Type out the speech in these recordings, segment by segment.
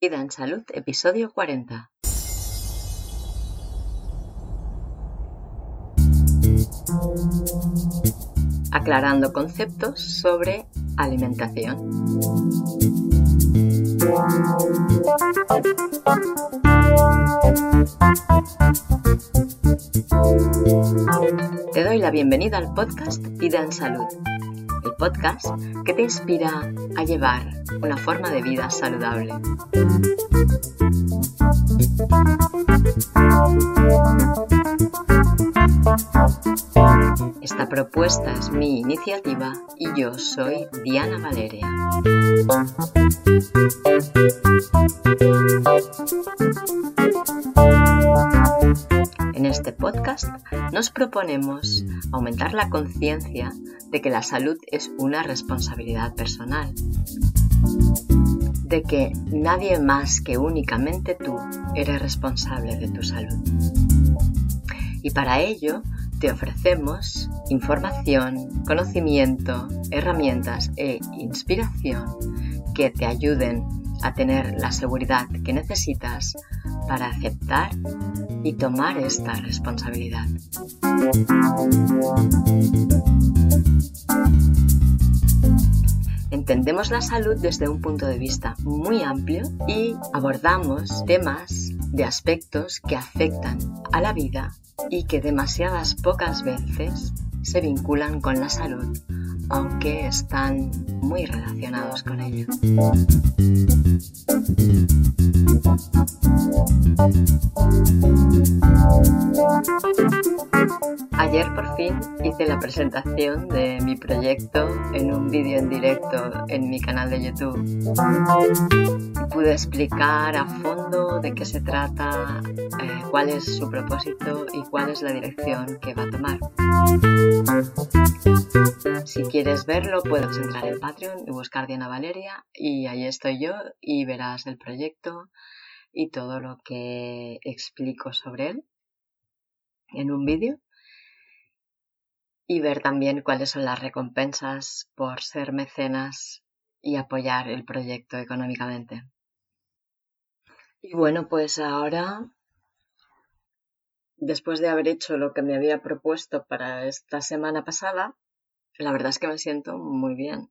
Vida en Salud, episodio 40. Aclarando conceptos sobre alimentación. Te doy la bienvenida al podcast Vida en Salud, el podcast que te inspira a llevar una forma de vida saludable. Esta propuesta es mi iniciativa y yo soy Diana Valeria. Este podcast nos proponemos aumentar la conciencia de que la salud es una responsabilidad personal, de que nadie más que únicamente tú eres responsable de tu salud. Y para ello te ofrecemos información, conocimiento, herramientas e inspiración que te ayuden a tener la seguridad que necesitas para aceptar y tomar esta responsabilidad. Entendemos la salud desde un punto de vista muy amplio y abordamos temas de aspectos que afectan a la vida y que demasiadas pocas veces se vinculan con la salud, aunque están muy relacionados con ello. Mm-hmm. Ayer por fin hice la presentación de mi proyecto en un vídeo en directo en mi canal de YouTube. Pude explicar a fondo de qué se trata, eh, cuál es su propósito y cuál es la dirección que va a tomar. Si quieres verlo, puedes entrar en Patreon y buscar Diana Valeria y ahí estoy yo y verás el proyecto y todo lo que explico sobre él en un vídeo y ver también cuáles son las recompensas por ser mecenas y apoyar el proyecto económicamente. Y bueno, pues ahora, después de haber hecho lo que me había propuesto para esta semana pasada, la verdad es que me siento muy bien.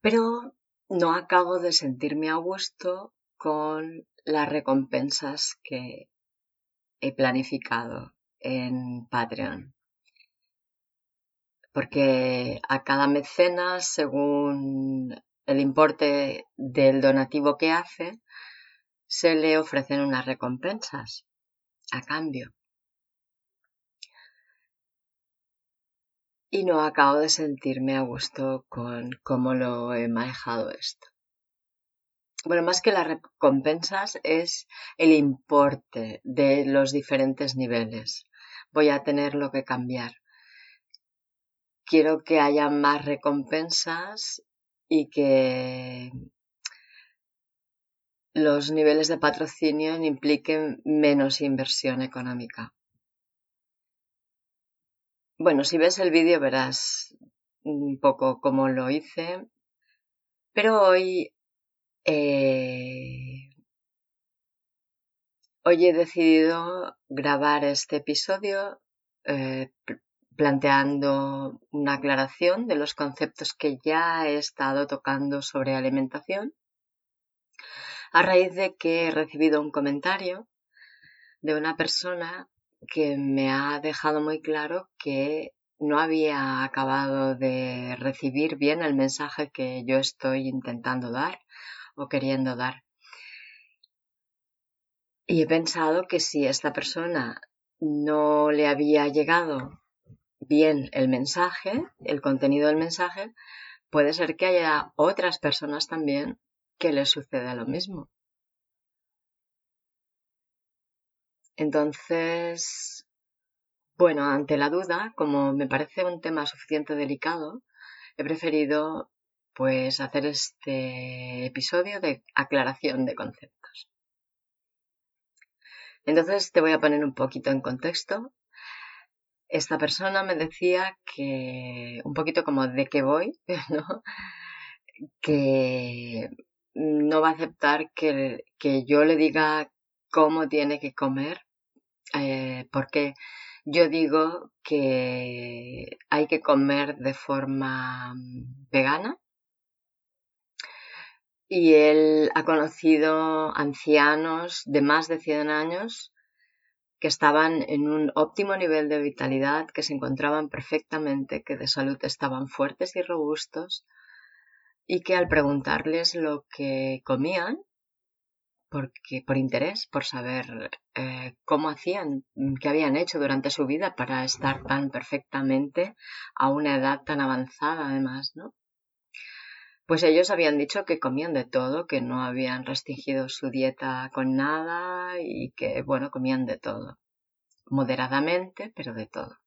Pero no acabo de sentirme a gusto con las recompensas que he planificado en Patreon porque a cada mecenas, según el importe del donativo que hace, se le ofrecen unas recompensas a cambio. Y no acabo de sentirme a gusto con cómo lo he manejado esto. Bueno, más que las recompensas es el importe de los diferentes niveles. Voy a tenerlo que cambiar quiero que haya más recompensas y que los niveles de patrocinio impliquen menos inversión económica. Bueno, si ves el vídeo verás un poco cómo lo hice, pero hoy, eh, hoy he decidido grabar este episodio eh, planteando una aclaración de los conceptos que ya he estado tocando sobre alimentación, a raíz de que he recibido un comentario de una persona que me ha dejado muy claro que no había acabado de recibir bien el mensaje que yo estoy intentando dar o queriendo dar. Y he pensado que si esta persona no le había llegado bien el mensaje, el contenido del mensaje, puede ser que haya otras personas también que les suceda lo mismo. Entonces, bueno, ante la duda, como me parece un tema suficiente delicado, he preferido pues hacer este episodio de aclaración de conceptos. Entonces te voy a poner un poquito en contexto esta persona me decía que, un poquito como de qué voy, ¿no? que no va a aceptar que, yo le diga cómo tiene que comer, eh, porque yo digo que hay que comer de forma mm, vegana y él ha conocido ancianos de más de 100 años que estaban en un óptimo nivel de vitalidad, que se encontraban perfectamente, que de salud estaban fuertes y robustos y que al preguntarles lo que comían, porque, por interés, por saber eh, cómo hacían, qué habían hecho durante su vida para estar tan perfectamente a una edad tan avanzada además, ¿no? Pues ellos habían dicho que comían de todo, que no habían restringido su dieta con nada y que, bueno, comían de todo. Moderadamente, pero de todo.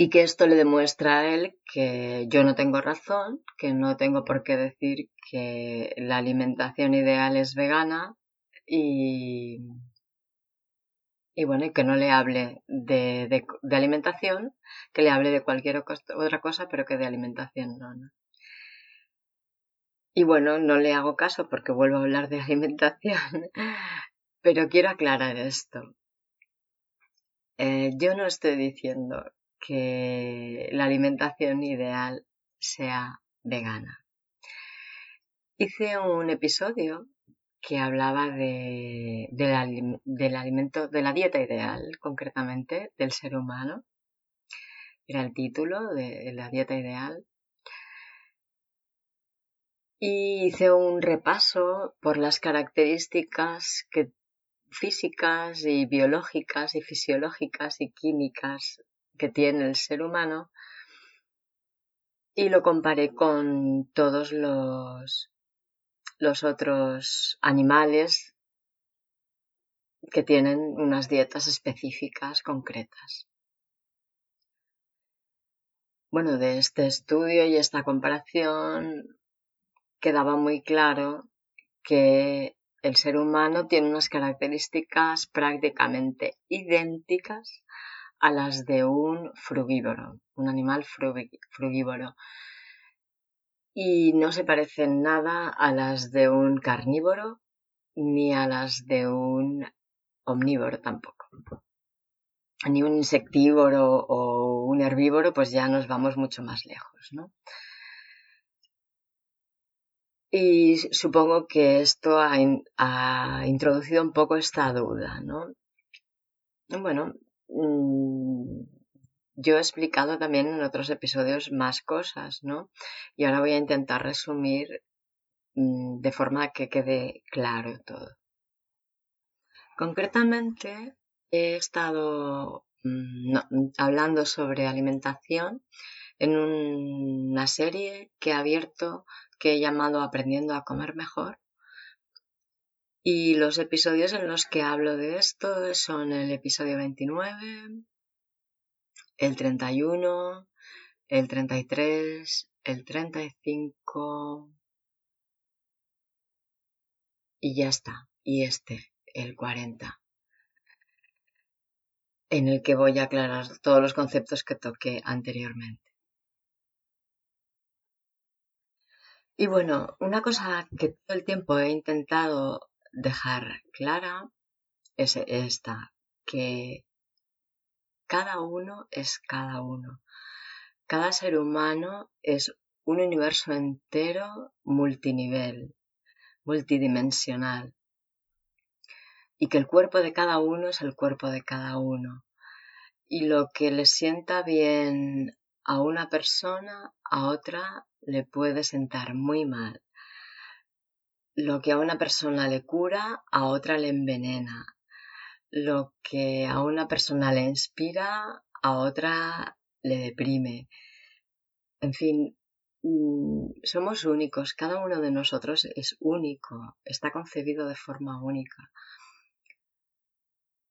y que esto le demuestra a él que yo no tengo razón, que no tengo por qué decir que la alimentación ideal es vegana y, y bueno, y que no le hable de, alimentación, que le hable de cualquier otra cosa, pero que de alimentación no, no. Y bueno, no le hago caso porque vuelvo a hablar de alimentación, pero quiero aclarar esto. Eh, yo no estoy diciendo que la alimentación ideal sea vegana. Hice un episodio que hablaba de, del alimento, de la dieta ideal, concretamente, del ser humano. Era el título de la dieta ideal. Y hice un repaso por las características físicas y biológicas y fisiológicas y químicas que tiene el ser humano y lo comparé con todos los, los otros animales que tienen unas dietas específicas concretas. Bueno, de este estudio y esta comparación quedaba muy claro que el ser humano tiene unas características prácticamente idénticas a las de un frugívoro, un animal frugívoro. Y no se parecen nada a las de un carnívoro ni a las de un omnívoro tampoco. Ni un insectívoro o un herbívoro, pues ya nos vamos mucho más lejos, ¿no? Y supongo que esto ha, ha, introducido un poco esta duda, ¿no? Bueno, Mm, yo he explicado también en otros episodios más cosas, ¿no? Y ahora voy a intentar resumir mm, de forma que quede claro todo. Concretamente, he estado mm, hablando sobre alimentación en una serie que he abierto que he llamado Aprendiendo a comer mejor y los episodios en los que hablo de esto son el episodio 29, el 31, el 33, el 35 y ya está. Y este, el 40, en el que voy a aclarar todos los conceptos que toqué anteriormente. Y bueno, una cosa que todo el tiempo he intentado dejar clara es esta, que cada uno es cada uno. Cada ser humano es un universo entero multinivel, multidimensional. Y que el cuerpo de cada uno es el cuerpo de cada uno. Y lo que le sienta bien a una persona, a otra le puede sentar muy mal. Lo que a una persona le cura, a otra le envenena. Lo que a una persona le inspira, a otra le deprime. En fin, mm, somos únicos, cada uno de nosotros es único, está concebido de forma única.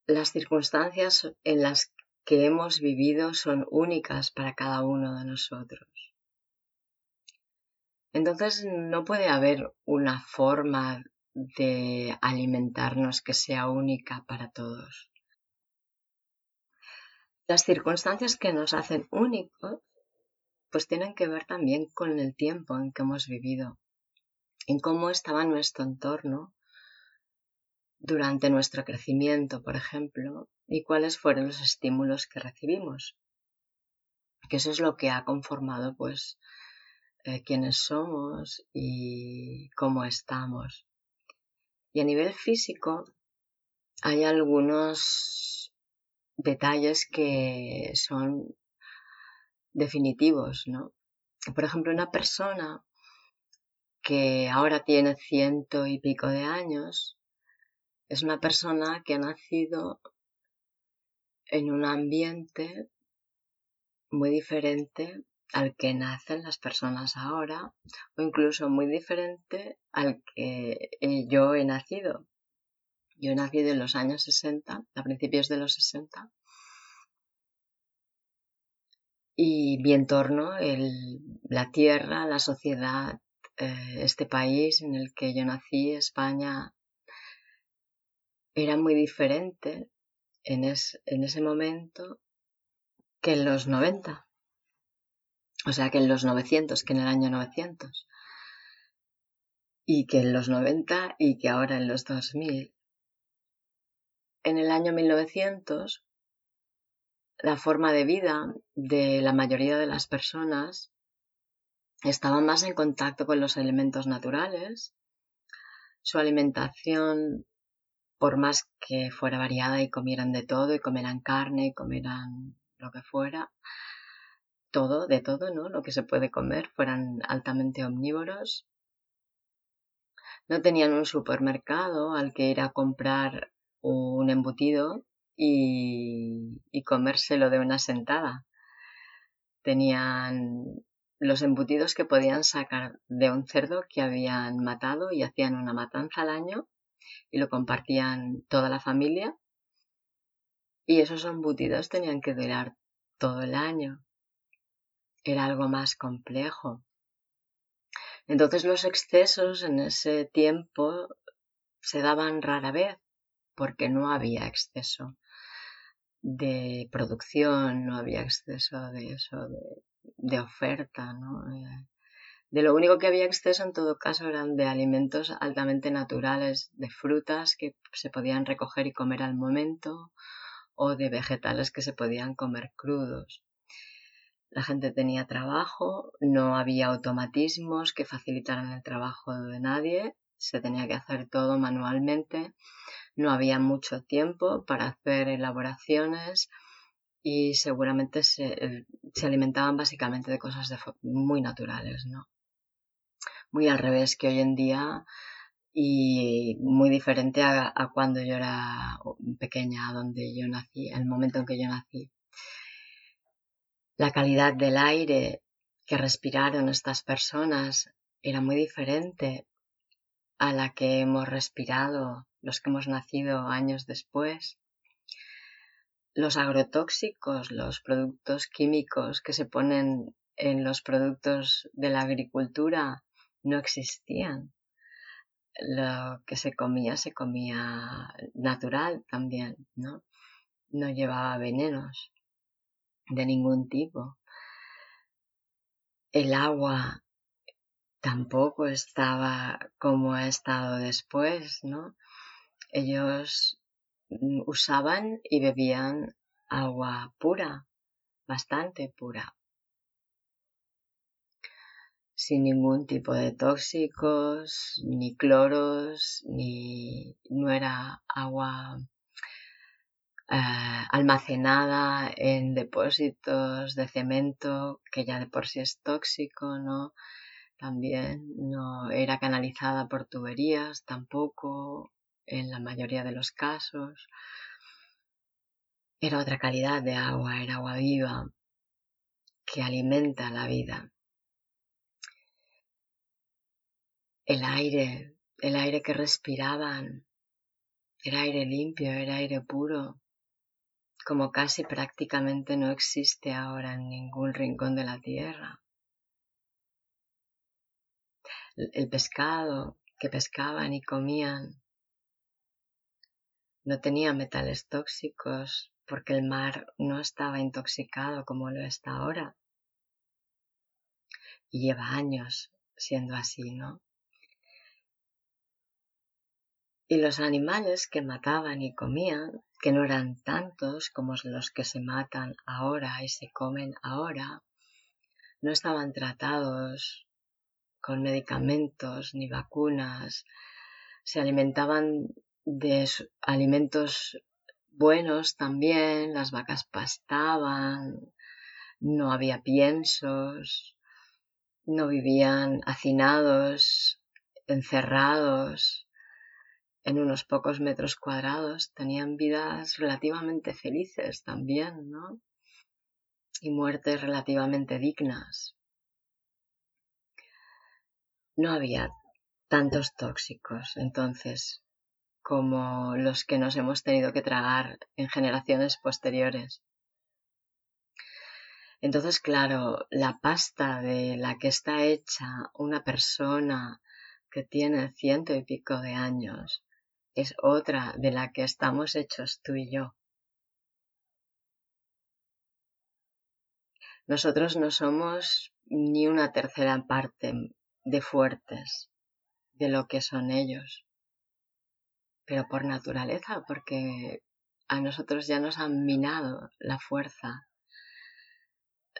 Las circunstancias en las que hemos vivido son únicas para cada uno de nosotros. Entonces no puede haber una forma de alimentarnos que sea única para todos. Las circunstancias que nos hacen únicos pues tienen que ver también con el tiempo en que hemos vivido, en cómo estaba nuestro entorno durante nuestro crecimiento, por ejemplo, y cuáles fueron los estímulos que recibimos. Que eso es lo que ha conformado, pues, eh, quiénes somos y cómo estamos. Y a nivel físico, hay algunos detalles que son definitivos, ¿no? Por ejemplo, una persona que ahora tiene ciento y pico de años es una persona que ha nacido en un ambiente muy diferente al que nacen las personas ahora o incluso muy diferente al que yo he nacido. Yo he nacido en los años 60, a principios de los 60, y mi entorno, la tierra, la sociedad, eh, este país en el que yo nací, España, era muy diferente en, en ese momento que en los 90. O sea, que en los 900, que en el año 900. Y que en los 90 y que ahora en los 2000. En el año 1900 la forma de vida de la mayoría de las personas estaba más en contacto con los elementos naturales. Su alimentación, por más que fuera variada y comieran de todo, y comieran carne, y comieran lo que fuera, todo, de todo, ¿no? Lo que se puede comer, fueran altamente omnívoros. No tenían un supermercado al que ir a comprar un embutido y, comérselo de una sentada. Tenían los embutidos que podían sacar de un cerdo que habían matado y hacían una matanza al año y lo compartían toda la familia. Y esos embutidos tenían que durar todo el año. Era algo más complejo. Entonces los excesos en ese tiempo se daban rara vez porque no había exceso de producción, no había exceso de eso, de, oferta. Eh, de lo único que había exceso en todo caso eran de alimentos altamente naturales, de frutas que se podían recoger y comer al momento o de vegetales que se podían comer crudos. La gente tenía trabajo, no había automatismos que facilitaran el trabajo de nadie, se tenía que hacer todo manualmente no había mucho tiempo para hacer elaboraciones y seguramente se, alimentaban básicamente de cosas muy naturales, ¿no? Muy al revés que hoy en día y muy diferente a, a, cuando yo era pequeña, donde yo nací, el momento en que yo nací. La calidad del aire que respiraron estas personas era muy diferente a la que hemos respirado los que hemos nacido años después. Los agrotóxicos, los productos químicos que se ponen en los productos de la agricultura no existían. Lo que se comía se comía natural también, ¿no? No llevaba venenos de ningún tipo. El agua tampoco estaba como ha estado después, ¿no? Ellos mm, usaban y bebían agua pura, bastante pura, sin ningún tipo de tóxicos, ni cloros, ni no era agua eh, almacenada en depósitos de cemento que ya de por sí es tóxico, ¿no? También no era canalizada por tuberías tampoco, en la mayoría de los casos. Era otra calidad de agua, era agua viva que alimenta la vida. El aire, el aire que respiraban, era aire limpio, era aire puro, como casi prácticamente no existe ahora en ningún rincón de la tierra. El pescado que pescaban y comían no tenía metales tóxicos porque el mar no estaba intoxicado como lo está ahora. y lleva años siendo así, ¿no? Y los animales que mataban y comían, que no eran tantos como los que se matan ahora y se comen ahora, no estaban tratados con medicamentos ni vacunas, se alimentaban de alimentos buenos también, las vacas pastaban, no había piensos, no vivían hacinados, encerrados en unos pocos metros cuadrados, tenían vidas relativamente felices también, ¿no? Y muertes relativamente dignas. No había tantos tóxicos entonces como los que nos hemos tenido que tragar en generaciones posteriores. Entonces, claro, la pasta de la que está hecha una persona que tiene ciento y pico de años es otra de la que estamos hechos tú y yo. Nosotros no somos ni una tercera parte de fuertes de lo que son ellos, pero por naturaleza, porque a nosotros ya nos han minado la fuerza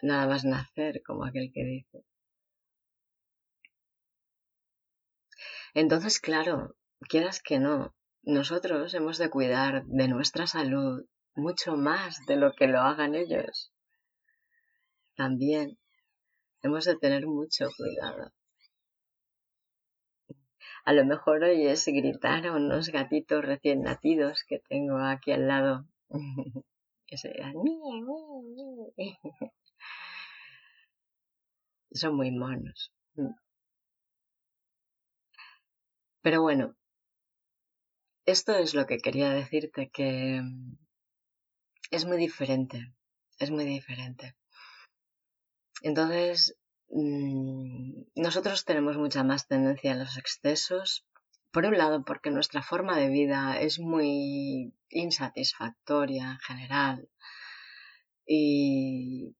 nada más nacer, como aquel que dice. Entonces, claro, quieras que no, nosotros hemos de cuidar de nuestra salud mucho más de lo que lo hagan ellos. También hemos de tener mucho cuidado. A lo mejor oyes gritar a unos gatitos recién nacidos que tengo aquí al lado. que se son muy monos. Mm. Pero bueno, esto es lo que quería decirte, que mm, es muy diferente, es muy diferente. Entonces, mm, nosotros tenemos mucha más tendencia a los excesos, por un lado porque nuestra forma de vida es muy insatisfactoria en general y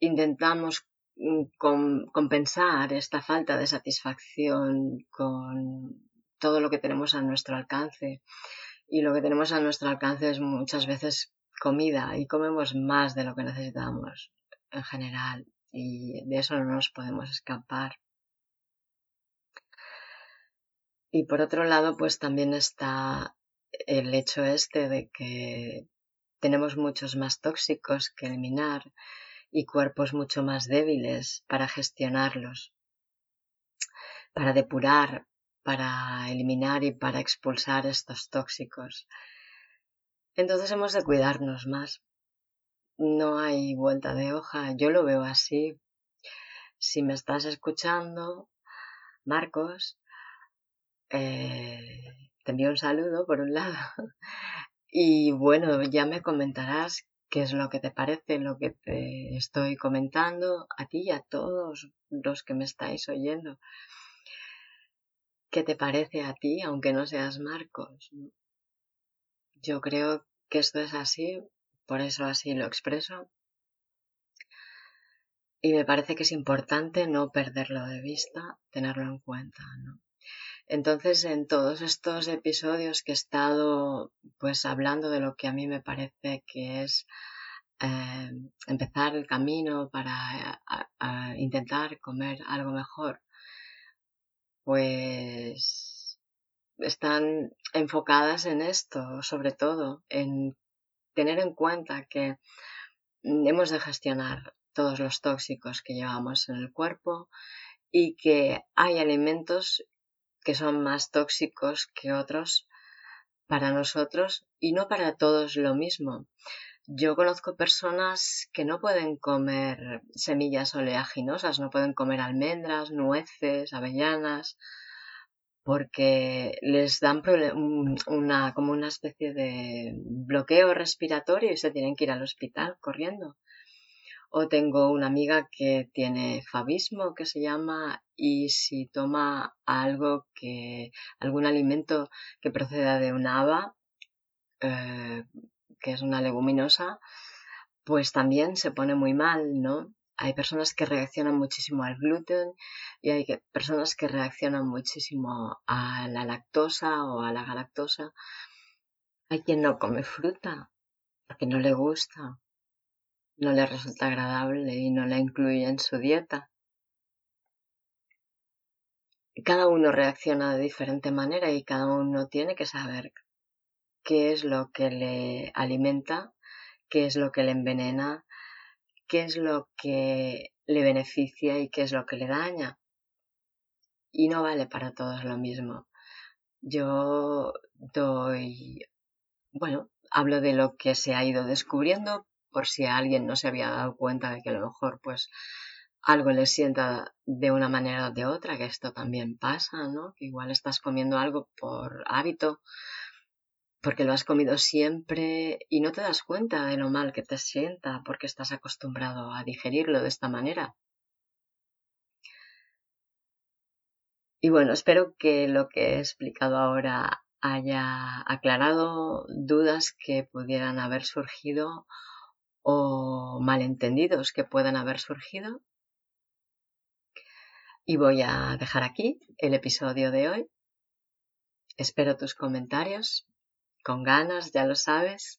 intentamos Mm, compensar esta falta de satisfacción con todo lo que tenemos a nuestro alcance. Y lo que tenemos a nuestro alcance es muchas veces comida y comemos más de lo que necesitamos en general y de eso no nos podemos escapar. Y por otro lado, pues también está el hecho este de que tenemos muchos más tóxicos que eliminar y cuerpos mucho más débiles para gestionarlos, para depurar, para eliminar y para expulsar estos tóxicos. Entonces hemos de cuidarnos más. No hay vuelta de hoja, yo lo veo así. Si me estás escuchando, Marcos, eh, te envío un saludo por un lado. Y bueno, ya me comentarás qué es lo que te parece, lo que te estoy comentando a ti y a todos los que me estáis oyendo. ¿Qué te parece a ti, aunque no seas Marcos? Yo creo que esto es así, por eso así lo expreso. Y me parece que es importante no perderlo de vista, tenerlo en cuenta, ¿no? Entonces, en todos estos episodios que he estado pues hablando de lo que a mí me parece que es eh, empezar el camino para intentar comer algo mejor, pues están enfocadas en esto, sobre todo, en tener en cuenta que hemos de gestionar todos los tóxicos que llevamos en el cuerpo y que hay alimentos que son más tóxicos que otros para nosotros y no para todos lo mismo. Yo conozco personas que no pueden comer semillas oleaginosas, no pueden comer almendras, nueces, avellanas, porque les dan una, como una especie de bloqueo respiratorio y se tienen que ir al hospital corriendo. O tengo una amiga que tiene fabismo, que se llama, y si toma algo que, algún alimento que proceda de una haba, eh, que es una leguminosa, pues también se pone muy mal, ¿no? Hay personas que reaccionan muchísimo al gluten y hay personas que reaccionan muchísimo a la lactosa o a la galactosa. Hay quien no come fruta porque no le gusta, no le resulta agradable y no la incluye en su dieta. Cada uno reacciona de diferente manera y cada uno tiene que saber qué es lo que le alimenta, qué es lo que le envenena, qué es lo que le beneficia y qué es lo que le daña. Y no vale para todos lo mismo. Yo doy, bueno, hablo de lo que se ha ido descubriendo por si alguien no se había dado cuenta de que a lo mejor pues algo le sienta de una manera o de otra, que esto también pasa, ¿no? Que igual estás comiendo algo por hábito, porque lo has comido siempre y no te das cuenta de lo mal que te sienta porque estás acostumbrado a digerirlo de esta manera. Y bueno, espero que lo que he explicado ahora haya aclarado dudas que pudieran haber surgido o malentendidos que puedan haber surgido. Y voy a dejar aquí el episodio de hoy. Espero tus comentarios con ganas, ya lo sabes.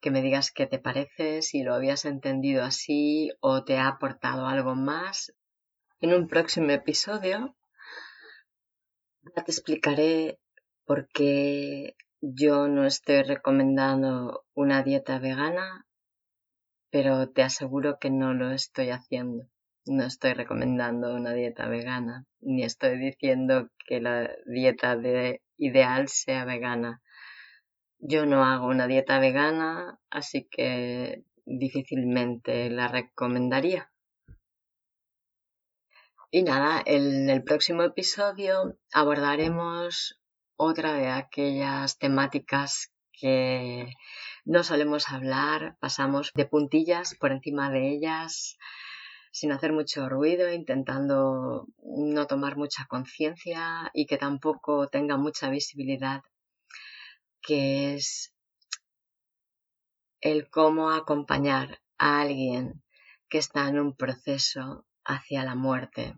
Que me digas qué te parece, si lo habías entendido así o te ha aportado algo más. En un próximo episodio ya te explicaré por qué yo no estoy recomendando una dieta vegana, pero te aseguro que no lo estoy haciendo. No estoy recomendando una dieta vegana, ni estoy diciendo que la dieta de ideal sea vegana. Yo no hago una dieta vegana, así que difícilmente la recomendaría. Y nada, en el próximo episodio abordaremos otra de aquellas temáticas que no solemos hablar, pasamos de puntillas por encima de ellas sin hacer mucho ruido, intentando no tomar mucha conciencia y que tampoco tenga mucha visibilidad, que es el cómo acompañar a alguien que está en un proceso hacia la muerte.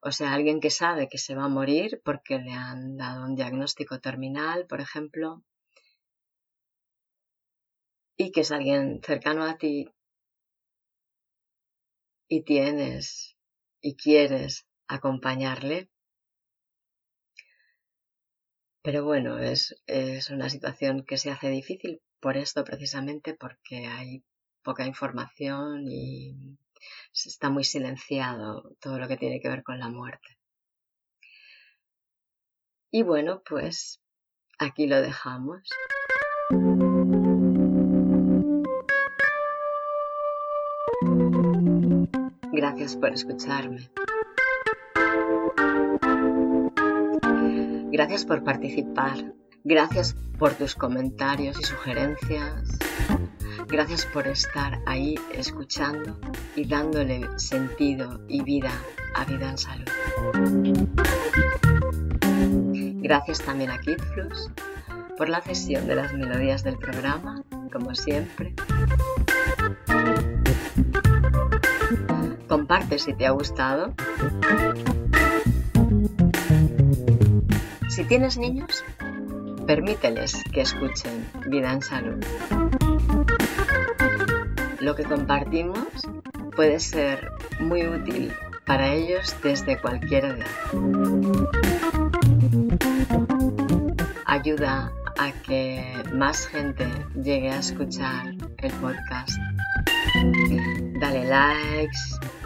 O sea, alguien que sabe que se va a morir porque le han dado un diagnóstico terminal, por ejemplo, y que es alguien cercano a ti y tienes y quieres acompañarle. Pero bueno, es, es una situación que se hace difícil por esto precisamente porque hay poca información y está muy silenciado todo lo que tiene que ver con la muerte. Y bueno, pues aquí lo dejamos. Gracias por escucharme. Gracias por participar. Gracias por tus comentarios y sugerencias. Gracias por estar ahí escuchando y dándole sentido y vida a Vida en Salud. Gracias también a KidFlux por la cesión de las melodías del programa, como siempre. Comparte si te ha gustado. Si tienes niños, permíteles que escuchen Vida en Salud lo que compartimos puede ser muy útil para ellos desde cualquier edad. Ayuda a que más gente llegue a escuchar el podcast. Dale likes,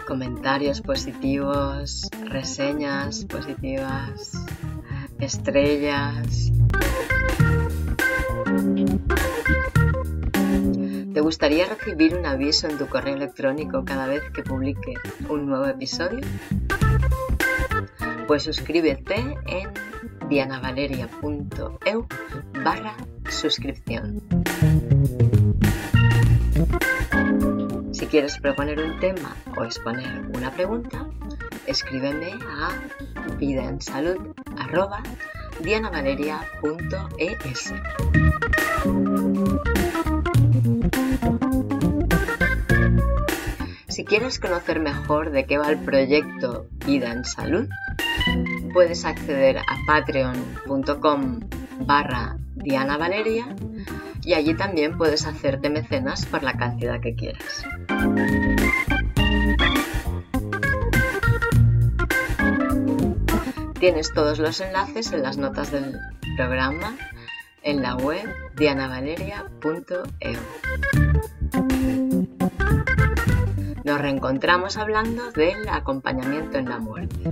comentarios positivos, reseñas positivas, estrellas. ¿Te gustaría recibir un aviso en tu correo electrónico cada vez que publique un nuevo episodio? Pues suscríbete en dianavaleria.eu barra suscripción. Quieres proponer un tema o exponer una pregunta, escríbeme a vidaensalud.dianavaleria.es. Si quieres conocer mejor de qué va el proyecto Vida en Salud, puedes acceder a patreon.com barra Diana y allí también puedes hacerte mecenas por la cantidad que quieras. Tienes todos los enlaces en las notas del programa en la web dianavaleria.eu. Nos reencontramos hablando del acompañamiento en la muerte.